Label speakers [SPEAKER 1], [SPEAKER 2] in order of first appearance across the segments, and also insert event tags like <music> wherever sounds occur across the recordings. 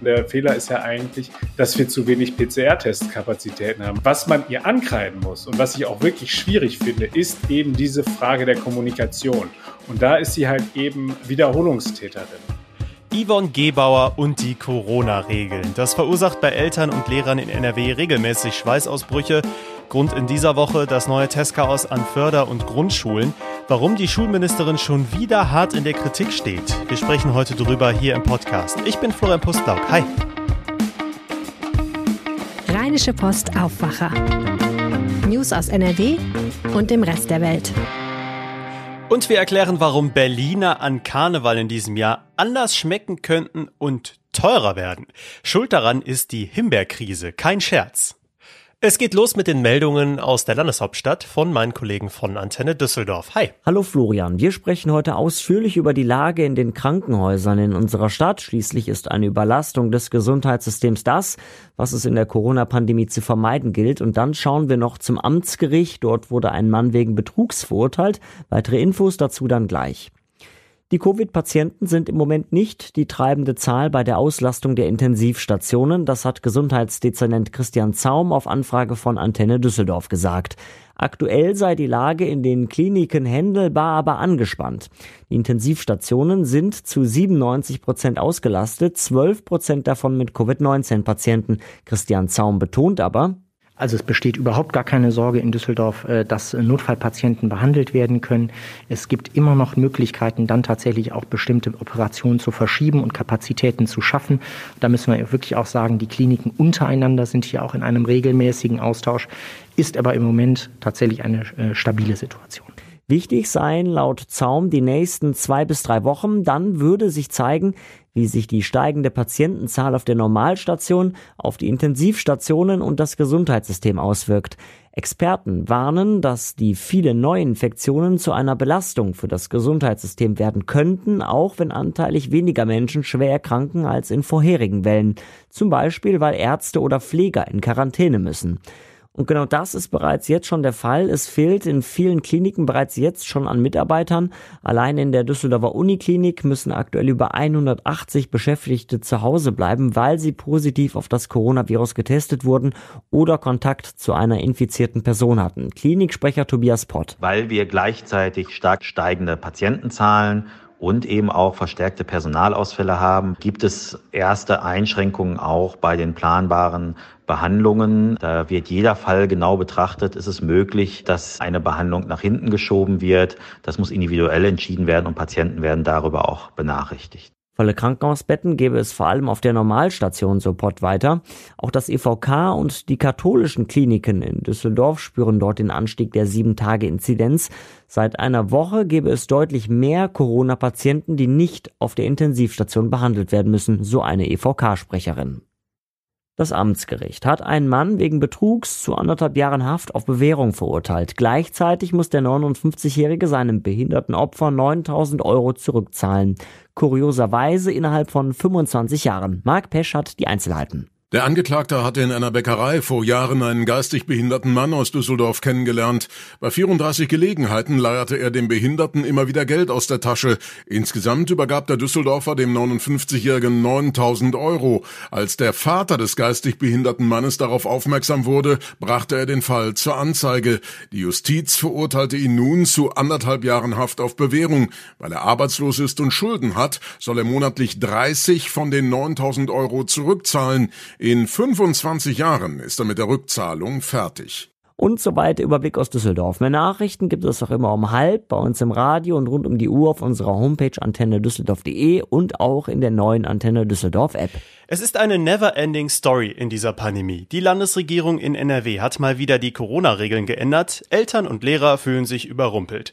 [SPEAKER 1] Der Fehler ist ja eigentlich, dass wir zu wenig PCR-Testkapazitäten haben. Was man ihr ankreiden muss und was ich auch wirklich schwierig finde, ist eben diese Frage der Kommunikation. Und da ist sie halt eben Wiederholungstäterin.
[SPEAKER 2] Yvonne Gebauer und die Corona-Regeln. Das verursacht bei Eltern und Lehrern in NRW regelmäßig Schweißausbrüche. Grund in dieser Woche das neue Testchaos an Förder- und Grundschulen. Warum die Schulministerin schon wieder hart in der Kritik steht. Wir sprechen heute drüber hier im Podcast. Ich bin Florian Pustlauk. Hi.
[SPEAKER 3] Rheinische Post Aufwacher. News aus NRW und dem Rest der Welt.
[SPEAKER 2] Und wir erklären, warum Berliner an Karneval in diesem Jahr anders schmecken könnten und teurer werden. Schuld daran ist die Himbeerkrise, kein Scherz. Es geht los mit den Meldungen aus der Landeshauptstadt von meinen Kollegen von Antenne Düsseldorf. Hi.
[SPEAKER 4] Hallo Florian, wir sprechen heute ausführlich über die Lage in den Krankenhäusern in unserer Stadt. Schließlich ist eine Überlastung des Gesundheitssystems das, was es in der Corona-Pandemie zu vermeiden gilt. Und dann schauen wir noch zum Amtsgericht. Dort wurde ein Mann wegen Betrugs verurteilt. Weitere Infos dazu dann gleich. Die Covid-Patienten sind im Moment nicht die treibende Zahl bei der Auslastung der Intensivstationen. Das hat Gesundheitsdezernent Christian Zaum auf Anfrage von Antenne Düsseldorf gesagt. Aktuell sei die Lage in den Kliniken händelbar, aber angespannt. Die Intensivstationen sind zu 97 Prozent ausgelastet, 12 Prozent davon mit Covid-19-Patienten. Christian Zaum betont aber,
[SPEAKER 5] also es besteht überhaupt gar keine Sorge in Düsseldorf, äh, dass Notfallpatienten behandelt werden können. Es gibt immer noch Möglichkeiten, dann tatsächlich auch bestimmte Operationen zu verschieben und Kapazitäten zu schaffen. Da müssen wir wirklich auch sagen, die Kliniken untereinander sind hier auch in einem regelmäßigen Austausch, ist aber im Moment tatsächlich eine äh, stabile Situation.
[SPEAKER 4] Wichtig seien laut Zaum die nächsten zwei bis drei Wochen. Dann würde sich zeigen, wie sich die steigende Patientenzahl auf der Normalstation, auf die Intensivstationen und das Gesundheitssystem auswirkt. Experten warnen, dass die vielen Neuinfektionen zu einer Belastung für das Gesundheitssystem werden könnten, auch wenn anteilig weniger Menschen schwer erkranken als in vorherigen Wellen. Zum Beispiel, weil Ärzte oder Pfleger in Quarantäne müssen. Und genau das ist bereits jetzt schon der Fall. Es fehlt in vielen Kliniken bereits jetzt schon an Mitarbeitern. Allein in der Düsseldorfer Uniklinik müssen aktuell über 180 Beschäftigte zu Hause bleiben, weil sie positiv auf das Coronavirus getestet wurden oder Kontakt zu einer infizierten Person hatten. Kliniksprecher Tobias Pott.
[SPEAKER 6] Weil wir gleichzeitig stark steigende Patientenzahlen und eben auch verstärkte Personalausfälle haben, gibt es erste Einschränkungen auch bei den planbaren Behandlungen. Da wird jeder Fall genau betrachtet. Ist es möglich, dass eine Behandlung nach hinten geschoben wird? Das muss individuell entschieden werden und Patienten werden darüber auch benachrichtigt.
[SPEAKER 4] Volle Krankenhausbetten gäbe es vor allem auf der Normalstation Support weiter. Auch das EVK und die katholischen Kliniken in Düsseldorf spüren dort den Anstieg der 7-Tage-Inzidenz. Seit einer Woche gäbe es deutlich mehr Corona-Patienten, die nicht auf der Intensivstation behandelt werden müssen, so eine EVK-Sprecherin. Das Amtsgericht hat einen Mann wegen Betrugs zu anderthalb Jahren Haft auf Bewährung verurteilt. Gleichzeitig muss der 59-Jährige seinem behinderten Opfer 9000 Euro zurückzahlen. Kurioserweise innerhalb von 25 Jahren. Marc Pesch hat die Einzelheiten.
[SPEAKER 7] Der Angeklagte hatte in einer Bäckerei vor Jahren einen geistig behinderten Mann aus Düsseldorf kennengelernt. Bei 34 Gelegenheiten leierte er dem Behinderten immer wieder Geld aus der Tasche. Insgesamt übergab der Düsseldorfer dem 59-Jährigen 9000 Euro. Als der Vater des geistig behinderten Mannes darauf aufmerksam wurde, brachte er den Fall zur Anzeige. Die Justiz verurteilte ihn nun zu anderthalb Jahren Haft auf Bewährung. Weil er arbeitslos ist und Schulden hat, soll er monatlich 30 von den 9000 Euro zurückzahlen. In 25 Jahren ist er mit der Rückzahlung fertig.
[SPEAKER 4] Und so weiter Überblick aus Düsseldorf. Mehr Nachrichten gibt es auch immer um halb bei uns im Radio und rund um die Uhr auf unserer Homepage antenne düsseldorf.de und auch in der neuen Antenne Düsseldorf App.
[SPEAKER 2] Es ist eine never-ending Story in dieser Pandemie. Die Landesregierung in NRW hat mal wieder die Corona-Regeln geändert. Eltern und Lehrer fühlen sich überrumpelt.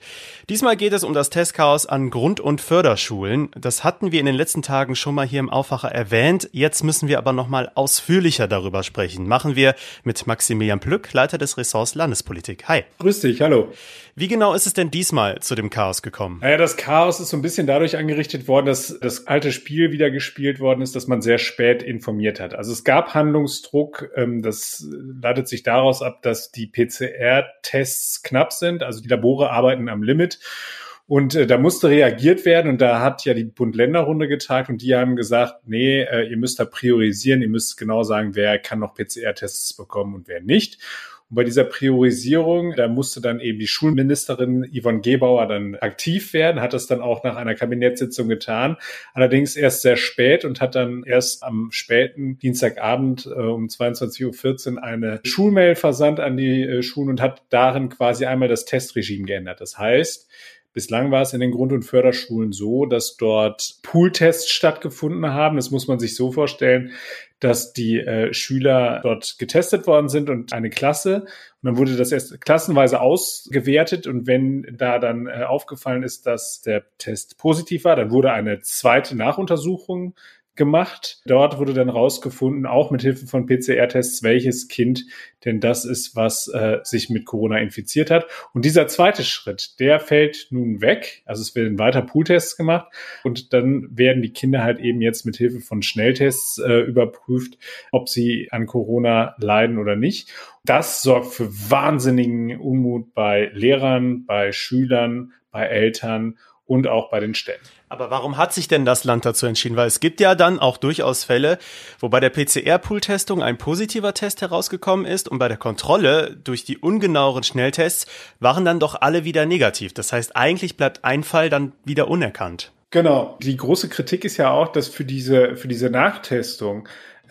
[SPEAKER 2] Diesmal geht es um das Testchaos an Grund- und Förderschulen. Das hatten wir in den letzten Tagen schon mal hier im Aufwacher erwähnt. Jetzt müssen wir aber noch mal ausführlicher darüber sprechen. Machen wir mit Maximilian Plück, Leiter des Ressorts Landespolitik. Hi.
[SPEAKER 1] Grüß dich, hallo.
[SPEAKER 2] Wie genau ist es denn diesmal zu dem Chaos gekommen?
[SPEAKER 1] Naja, das Chaos ist so ein bisschen dadurch angerichtet worden, dass das alte Spiel wieder gespielt worden ist, dass man sehr spät informiert hat. Also es gab Handlungsdruck. Ähm, das leitet sich daraus ab, dass die PCR-Tests knapp sind. Also die Labore arbeiten am Limit. Und äh, da musste reagiert werden und da hat ja die Bund-Länder-Runde getagt und die haben gesagt, nee, äh, ihr müsst da priorisieren, ihr müsst genau sagen, wer kann noch PCR-Tests bekommen und wer nicht. Und bei dieser Priorisierung, da musste dann eben die Schulministerin Yvonne Gebauer dann aktiv werden, hat das dann auch nach einer Kabinettssitzung getan. Allerdings erst sehr spät und hat dann erst am späten Dienstagabend äh, um 22.14 Uhr eine Schulmail versandt an die äh, Schulen und hat darin quasi einmal das Testregime geändert. Das heißt, Bislang war es in den Grund- und Förderschulen so, dass dort Pooltests stattgefunden haben. Das muss man sich so vorstellen, dass die äh, Schüler dort getestet worden sind und eine Klasse. Und dann wurde das erst klassenweise ausgewertet. Und wenn da dann äh, aufgefallen ist, dass der Test positiv war, dann wurde eine zweite Nachuntersuchung gemacht. Dort wurde dann rausgefunden, auch mit Hilfe von PCR-Tests, welches Kind denn das ist, was äh, sich mit Corona infiziert hat. Und dieser zweite Schritt, der fällt nun weg. Also es werden weiter Pooltests gemacht und dann werden die Kinder halt eben jetzt mit Hilfe von Schnelltests äh, überprüft, ob sie an Corona leiden oder nicht. Das sorgt für wahnsinnigen Unmut bei Lehrern, bei Schülern, bei Eltern und auch bei den Städten.
[SPEAKER 2] Aber warum hat sich denn das Land dazu entschieden? Weil es gibt ja dann auch durchaus Fälle, wo bei der PCR-Pool-Testung ein positiver Test herausgekommen ist und bei der Kontrolle durch die ungenaueren Schnelltests waren dann doch alle wieder negativ. Das heißt, eigentlich bleibt ein Fall dann wieder unerkannt.
[SPEAKER 1] Genau. Die große Kritik ist ja auch, dass für diese, für diese Nachtestung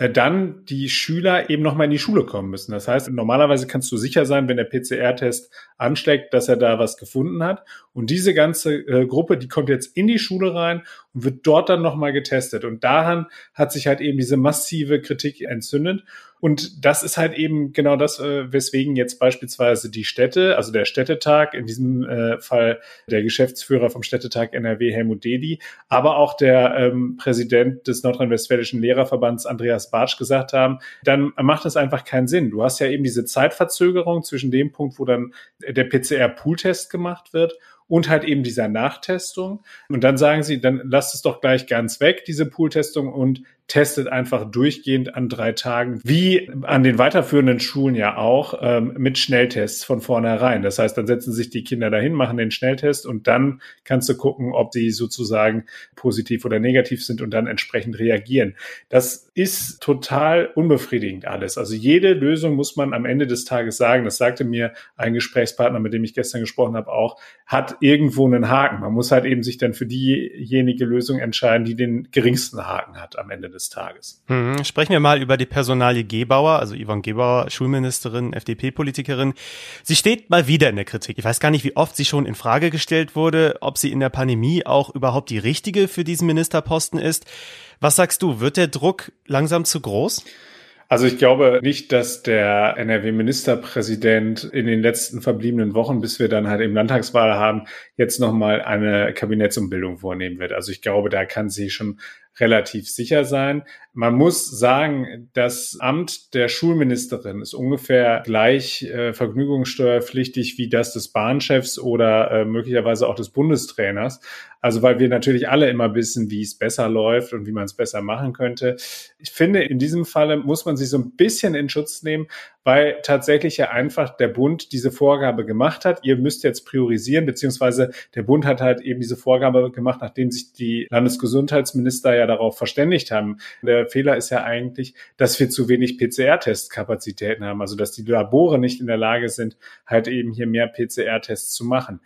[SPEAKER 1] dann die Schüler eben nochmal in die Schule kommen müssen. Das heißt, normalerweise kannst du sicher sein, wenn der PCR-Test anschlägt, dass er da was gefunden hat. Und diese ganze äh, Gruppe, die kommt jetzt in die Schule rein und wird dort dann nochmal getestet. Und daran hat sich halt eben diese massive Kritik entzündet. Und das ist halt eben genau das, äh, weswegen jetzt beispielsweise die Städte, also der Städtetag, in diesem äh, Fall der Geschäftsführer vom Städtetag NRW, Helmut Dedi, aber auch der ähm, Präsident des Nordrhein-Westfälischen Lehrerverbands, Andreas Bartsch, gesagt haben, dann macht es einfach keinen Sinn. Du hast ja eben diese Zeitverzögerung zwischen dem Punkt, wo dann der PCR-Pool-Test gemacht wird und halt eben dieser Nachtestung. Und dann sagen sie, dann lasst es doch gleich ganz weg, diese Pooltestung, und testet einfach durchgehend an drei Tagen, wie an den weiterführenden Schulen ja auch, ähm, mit Schnelltests von vornherein. Das heißt, dann setzen sich die Kinder dahin, machen den Schnelltest und dann kannst du gucken, ob sie sozusagen positiv oder negativ sind und dann entsprechend reagieren. Das ist total unbefriedigend alles. Also jede Lösung muss man am Ende des Tages sagen, das sagte mir ein Gesprächspartner, mit dem ich gestern gesprochen habe, auch, hat irgendwo einen Haken. Man muss halt eben sich dann für diejenige Lösung entscheiden, die den geringsten Haken hat am Ende des Tages.
[SPEAKER 2] Hm, sprechen wir mal über die Personalie Gebauer, also Yvonne Gebauer, Schulministerin, FDP-Politikerin. Sie steht mal wieder in der Kritik. Ich weiß gar nicht, wie oft sie schon in Frage gestellt wurde, ob sie in der Pandemie auch überhaupt die richtige für diesen Ministerposten ist. Was sagst du, wird der Druck langsam zu groß?
[SPEAKER 1] Also ich glaube nicht, dass der NRW-Ministerpräsident in den letzten verbliebenen Wochen, bis wir dann halt eben Landtagswahl haben, jetzt nochmal eine Kabinettsumbildung vornehmen wird. Also ich glaube, da kann sie schon relativ sicher sein. Man muss sagen, das Amt der Schulministerin ist ungefähr gleich äh, vergnügungssteuerpflichtig wie das des Bahnchefs oder äh, möglicherweise auch des Bundestrainers. Also weil wir natürlich alle immer wissen, wie es besser läuft und wie man es besser machen könnte. Ich finde, in diesem Falle muss man sich so ein bisschen in Schutz nehmen, weil tatsächlich ja einfach der Bund diese Vorgabe gemacht hat. Ihr müsst jetzt priorisieren, beziehungsweise der Bund hat halt eben diese Vorgabe gemacht, nachdem sich die Landesgesundheitsminister ja darauf verständigt haben. Der Fehler ist ja eigentlich, dass wir zu wenig PCR-Testkapazitäten haben, also dass die Labore nicht in der Lage sind, halt eben hier mehr PCR-Tests zu machen.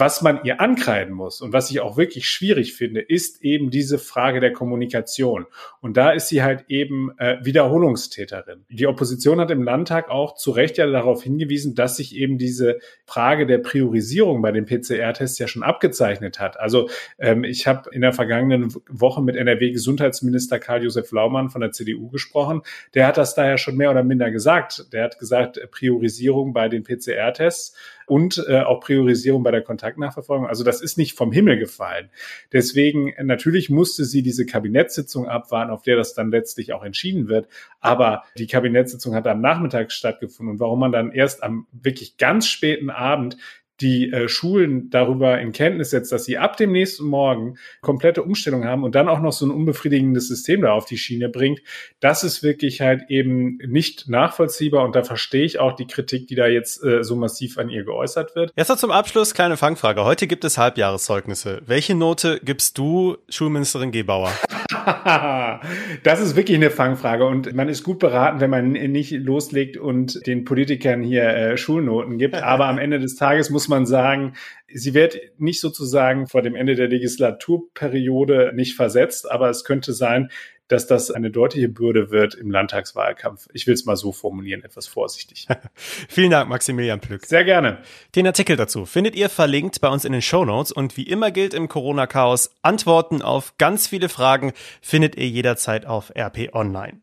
[SPEAKER 1] Was man ihr ankreiden muss und was ich auch wirklich schwierig finde, ist eben diese Frage der Kommunikation. Und da ist sie halt eben äh, Wiederholungstäterin. Die Opposition hat im Landtag auch zu Recht ja darauf hingewiesen, dass sich eben diese Frage der Priorisierung bei den PCR-Tests ja schon abgezeichnet hat. Also ähm, ich habe in der vergangenen Woche mit NRW-Gesundheitsminister Karl-Josef Laumann von der CDU gesprochen. Der hat das da ja schon mehr oder minder gesagt. Der hat gesagt, Priorisierung bei den PCR-Tests und äh, auch Priorisierung bei der Kontaktnachverfolgung. Also das ist nicht vom Himmel gefallen. Deswegen äh, natürlich musste sie diese Kabinettssitzung abwarten, auf der das dann letztlich auch entschieden wird. Aber die Kabinettssitzung hat am Nachmittag stattgefunden und warum man dann erst am wirklich ganz späten Abend die äh, Schulen darüber in Kenntnis setzt, dass sie ab dem nächsten Morgen komplette Umstellung haben und dann auch noch so ein unbefriedigendes System da auf die Schiene bringt, das ist wirklich halt eben nicht nachvollziehbar und da verstehe ich auch die Kritik, die da jetzt äh, so massiv an ihr geäußert wird.
[SPEAKER 2] Jetzt noch zum Abschluss kleine Fangfrage. Heute gibt es Halbjahreszeugnisse. Welche Note gibst du Schulministerin Gebauer? <laughs>
[SPEAKER 1] das ist wirklich eine Fangfrage und man ist gut beraten, wenn man nicht loslegt und den Politikern hier äh, Schulnoten gibt. Aber am Ende des Tages muss man sagen, sie wird nicht sozusagen vor dem Ende der Legislaturperiode nicht versetzt, aber es könnte sein, dass das eine deutliche Bürde wird im Landtagswahlkampf. Ich will es mal so formulieren, etwas vorsichtig. <laughs>
[SPEAKER 2] Vielen Dank, Maximilian Plück.
[SPEAKER 1] Sehr gerne.
[SPEAKER 2] Den Artikel dazu findet ihr verlinkt bei uns in den Show Notes und wie immer gilt im Corona-Chaos, Antworten auf ganz viele Fragen findet ihr jederzeit auf RP Online.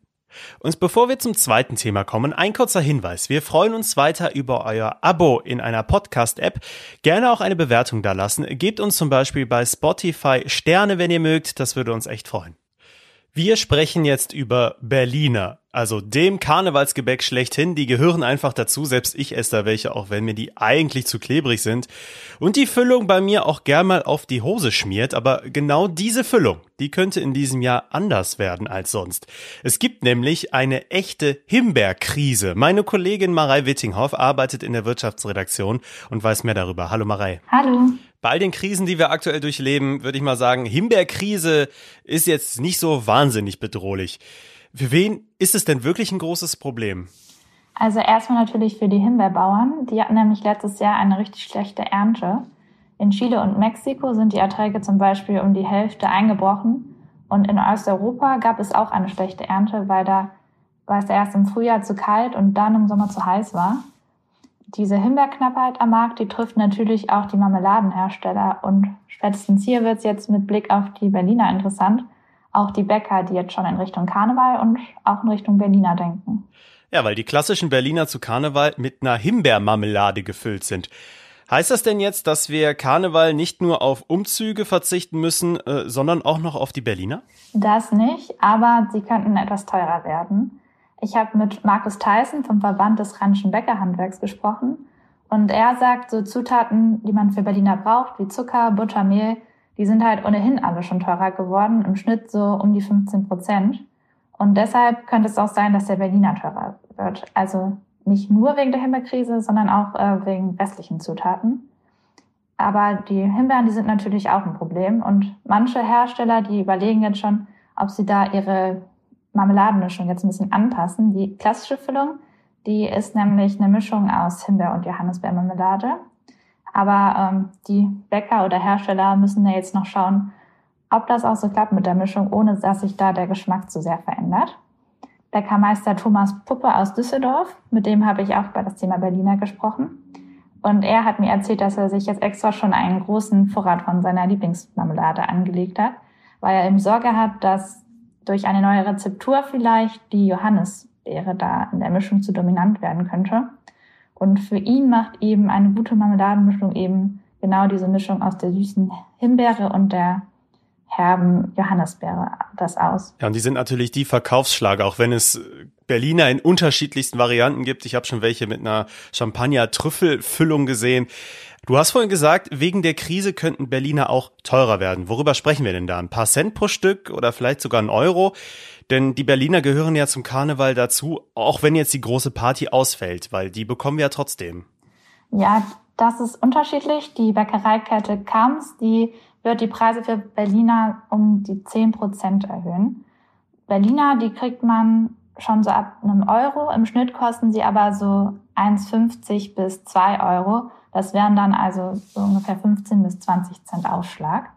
[SPEAKER 2] Und bevor wir zum zweiten Thema kommen, ein kurzer Hinweis. Wir freuen uns weiter über euer Abo in einer Podcast-App. Gerne auch eine Bewertung da lassen. Gebt uns zum Beispiel bei Spotify Sterne, wenn ihr mögt. Das würde uns echt freuen. Wir sprechen jetzt über Berliner, also dem Karnevalsgebäck schlechthin. Die gehören einfach dazu. Selbst ich esse da welche, auch wenn mir die eigentlich zu klebrig sind. Und die Füllung bei mir auch gern mal auf die Hose schmiert. Aber genau diese Füllung, die könnte in diesem Jahr anders werden als sonst. Es gibt nämlich eine echte Himbeerkrise. Meine Kollegin Marei Wittinghoff arbeitet in der Wirtschaftsredaktion und weiß mehr darüber. Hallo Marei.
[SPEAKER 8] Hallo.
[SPEAKER 2] Bei all den Krisen, die wir aktuell durchleben, würde ich mal sagen, Himbeerkrise ist jetzt nicht so wahnsinnig bedrohlich. Für wen ist es denn wirklich ein großes Problem?
[SPEAKER 8] Also erstmal natürlich für die Himbeerbauern. Die hatten nämlich letztes Jahr eine richtig schlechte Ernte. In Chile und Mexiko sind die Erträge zum Beispiel um die Hälfte eingebrochen. Und in Osteuropa gab es auch eine schlechte Ernte, weil da weil es erst im Frühjahr zu kalt und dann im Sommer zu heiß war diese Himbeerknappheit am Markt, die trifft natürlich auch die Marmeladenhersteller. Und spätestens hier wird es jetzt mit Blick auf die Berliner interessant. Auch die Bäcker, die jetzt schon in Richtung Karneval und auch in Richtung Berliner denken.
[SPEAKER 2] Ja, weil die klassischen Berliner zu Karneval mit einer Himbeermarmelade gefüllt sind. Heißt das denn jetzt, dass wir Karneval nicht nur auf Umzüge verzichten müssen, äh, sondern auch noch auf die Berliner?
[SPEAKER 8] Das nicht, aber sie könnten etwas teurer werden. Ich habe mit Markus Theissen vom Verband des Rheinischen Bäckerhandwerks gesprochen und er sagt, so Zutaten, die man für Berliner braucht, wie Zucker, Butter, Mehl, die sind halt ohnehin alle schon teurer geworden, im Schnitt so um die 15 Prozent. Und deshalb könnte es auch sein, dass der Berliner teurer wird. Also nicht nur wegen der Himbeerkrise, sondern auch äh, wegen restlichen Zutaten. Aber die Himbeeren, die sind natürlich auch ein Problem. Und manche Hersteller, die überlegen jetzt schon, ob sie da ihre Marmeladenmischung jetzt ein bisschen anpassen. Die klassische Füllung, die ist nämlich eine Mischung aus Himbeer- und Johannisbeermarmelade. Aber ähm, die Bäcker oder Hersteller müssen ja jetzt noch schauen, ob das auch so klappt mit der Mischung, ohne dass sich da der Geschmack zu sehr verändert. Bäckermeister Thomas Puppe aus Düsseldorf, mit dem habe ich auch über das Thema Berliner gesprochen. Und er hat mir erzählt, dass er sich jetzt extra schon einen großen Vorrat von seiner Lieblingsmarmelade angelegt hat, weil er eben Sorge hat, dass durch eine neue Rezeptur vielleicht die Johannisbeere da in der Mischung zu dominant werden könnte. Und für ihn macht eben eine gute Marmeladenmischung eben genau diese Mischung aus der süßen Himbeere und der herben Johannisbeere das aus.
[SPEAKER 2] Ja, und die sind natürlich die Verkaufsschlager, auch wenn es Berliner in unterschiedlichsten Varianten gibt. Ich habe schon welche mit einer Champagner-Trüffelfüllung gesehen. Du hast vorhin gesagt, wegen der Krise könnten Berliner auch teurer werden. Worüber sprechen wir denn da? Ein paar Cent pro Stück oder vielleicht sogar ein Euro? Denn die Berliner gehören ja zum Karneval dazu, auch wenn jetzt die große Party ausfällt, weil die bekommen wir ja trotzdem.
[SPEAKER 8] Ja, das ist unterschiedlich. Die Bäckereikette Kams, die wird die Preise für Berliner um die 10 Prozent erhöhen. Berliner, die kriegt man schon so ab einem Euro. Im Schnitt kosten sie aber so 1,50 bis 2 Euro. Das wären dann also so ungefähr 15 bis 20 Cent Aufschlag.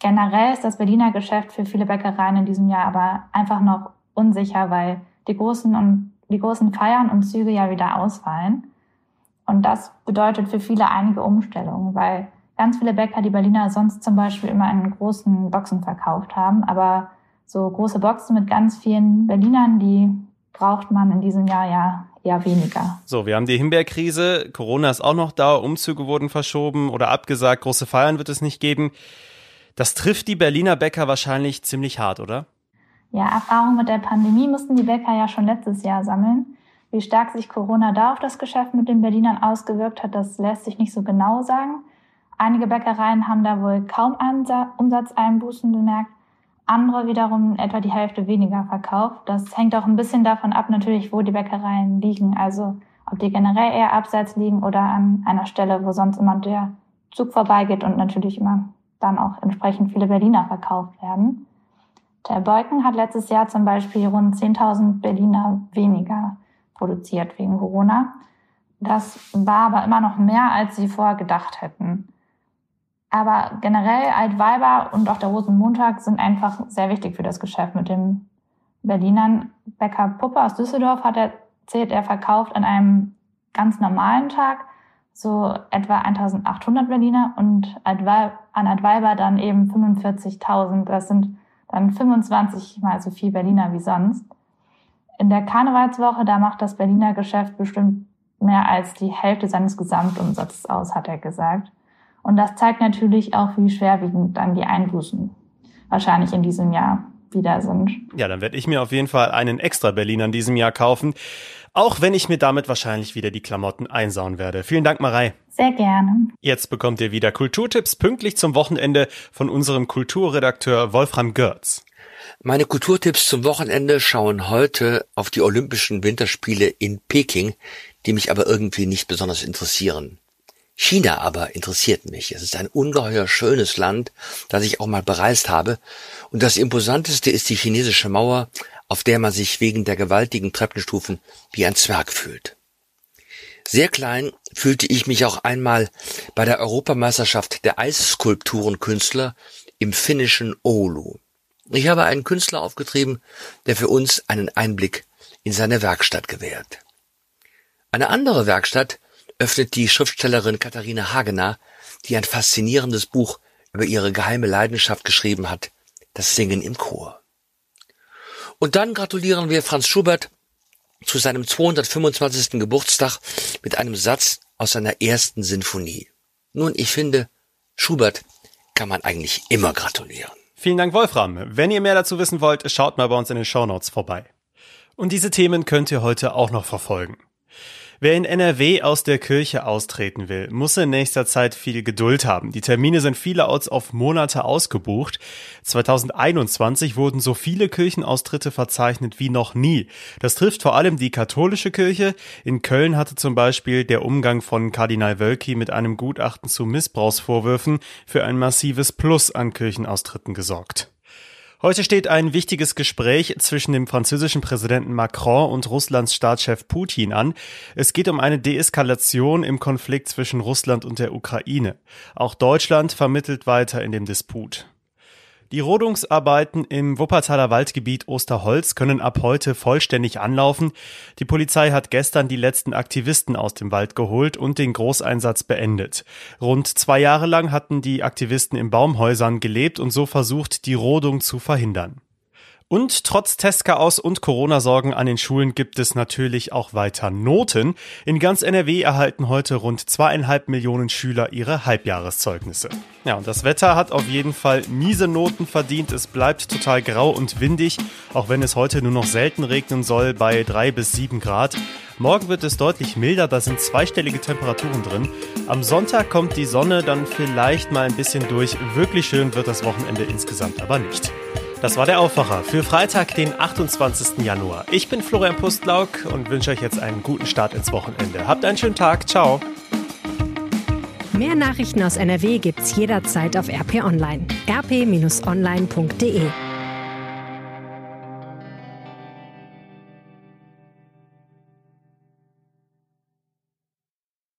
[SPEAKER 8] Generell ist das Berliner Geschäft für viele Bäckereien in diesem Jahr aber einfach noch unsicher, weil die großen und die großen Feiern und Züge ja wieder ausfallen. Und das bedeutet für viele einige Umstellungen, weil ganz viele Bäcker die Berliner sonst zum Beispiel immer in großen Boxen verkauft haben. Aber so große Boxen mit ganz vielen Berlinern, die braucht man in diesem Jahr ja eher weniger.
[SPEAKER 2] So, wir haben die Himbeerkrise, Corona ist auch noch da, Umzüge wurden verschoben oder abgesagt, große Feiern wird es nicht geben. Das trifft die Berliner Bäcker wahrscheinlich ziemlich hart, oder?
[SPEAKER 8] Ja, Erfahrung mit der Pandemie mussten die Bäcker ja schon letztes Jahr sammeln. Wie stark sich Corona da auf das Geschäft mit den Berlinern ausgewirkt hat, das lässt sich nicht so genau sagen. Einige Bäckereien haben da wohl kaum Umsatzeinbußen bemerkt, andere wiederum etwa die Hälfte weniger verkauft. Das hängt auch ein bisschen davon ab, natürlich, wo die Bäckereien liegen. Also ob die generell eher abseits liegen oder an einer Stelle, wo sonst immer der Zug vorbeigeht und natürlich immer dann auch entsprechend viele Berliner verkauft werden. Der Beuken hat letztes Jahr zum Beispiel rund 10.000 Berliner weniger produziert wegen Corona. Das war aber immer noch mehr, als sie vorher gedacht hätten. Aber generell Altweiber und auch der Rosenmontag sind einfach sehr wichtig für das Geschäft mit den Berlinern. Bäcker Puppe aus Düsseldorf hat erzählt, er verkauft an einem ganz normalen Tag so etwa 1800 Berliner und an Altweiber dann eben 45.000. Das sind dann 25 mal so viel Berliner wie sonst. In der Karnevalswoche, da macht das Berliner Geschäft bestimmt mehr als die Hälfte seines Gesamtumsatzes aus, hat er gesagt. Und das zeigt natürlich auch, wie schwerwiegend dann die Einbußen wahrscheinlich in diesem Jahr wieder sind.
[SPEAKER 2] Ja, dann werde ich mir auf jeden Fall einen extra Berliner in diesem Jahr kaufen. Auch wenn ich mir damit wahrscheinlich wieder die Klamotten einsauen werde. Vielen Dank, Marei.
[SPEAKER 8] Sehr gerne.
[SPEAKER 2] Jetzt bekommt ihr wieder Kulturtipps pünktlich zum Wochenende von unserem Kulturredakteur Wolfram Görz.
[SPEAKER 9] Meine Kulturtipps zum Wochenende schauen heute auf die Olympischen Winterspiele in Peking, die mich aber irgendwie nicht besonders interessieren. China aber interessiert mich. Es ist ein ungeheuer schönes Land, das ich auch mal bereist habe. Und das imposanteste ist die chinesische Mauer, auf der man sich wegen der gewaltigen Treppenstufen wie ein Zwerg fühlt. Sehr klein fühlte ich mich auch einmal bei der Europameisterschaft der Eisskulpturenkünstler im finnischen Oulu. Ich habe einen Künstler aufgetrieben, der für uns einen Einblick in seine Werkstatt gewährt. Eine andere Werkstatt öffnet die Schriftstellerin Katharina Hagener, die ein faszinierendes Buch über ihre geheime Leidenschaft geschrieben hat, das Singen im Chor. Und dann gratulieren wir Franz Schubert zu seinem 225. Geburtstag mit einem Satz aus seiner ersten Sinfonie. Nun, ich finde, Schubert kann man eigentlich immer gratulieren.
[SPEAKER 2] Vielen Dank, Wolfram. Wenn ihr mehr dazu wissen wollt, schaut mal bei uns in den Shownotes vorbei. Und diese Themen könnt ihr heute auch noch verfolgen. Wer in NRW aus der Kirche austreten will, muss in nächster Zeit viel Geduld haben. Die Termine sind vielerorts auf Monate ausgebucht. 2021 wurden so viele Kirchenaustritte verzeichnet wie noch nie. Das trifft vor allem die katholische Kirche. In Köln hatte zum Beispiel der Umgang von Kardinal Wölki mit einem Gutachten zu Missbrauchsvorwürfen für ein massives Plus an Kirchenaustritten gesorgt. Heute steht ein wichtiges Gespräch zwischen dem französischen Präsidenten Macron und Russlands Staatschef Putin an. Es geht um eine Deeskalation im Konflikt zwischen Russland und der Ukraine. Auch Deutschland vermittelt weiter in dem Disput. Die Rodungsarbeiten im Wuppertaler Waldgebiet Osterholz können ab heute vollständig anlaufen. Die Polizei hat gestern die letzten Aktivisten aus dem Wald geholt und den Großeinsatz beendet. Rund zwei Jahre lang hatten die Aktivisten in Baumhäusern gelebt und so versucht, die Rodung zu verhindern. Und trotz Testchaos und Corona-Sorgen an den Schulen gibt es natürlich auch weiter Noten. In ganz NRW erhalten heute rund zweieinhalb Millionen Schüler ihre Halbjahreszeugnisse. Ja, und das Wetter hat auf jeden Fall miese Noten verdient. Es bleibt total grau und windig, auch wenn es heute nur noch selten regnen soll bei drei bis sieben Grad. Morgen wird es deutlich milder, da sind zweistellige Temperaturen drin. Am Sonntag kommt die Sonne dann vielleicht mal ein bisschen durch. Wirklich schön wird das Wochenende insgesamt aber nicht. Das war der Aufwacher für Freitag, den 28. Januar. Ich bin Florian Pustlauk und wünsche euch jetzt einen guten Start ins Wochenende. Habt einen schönen Tag. Ciao.
[SPEAKER 3] Mehr Nachrichten aus NRW gibt's jederzeit auf RP Online. rp-online.de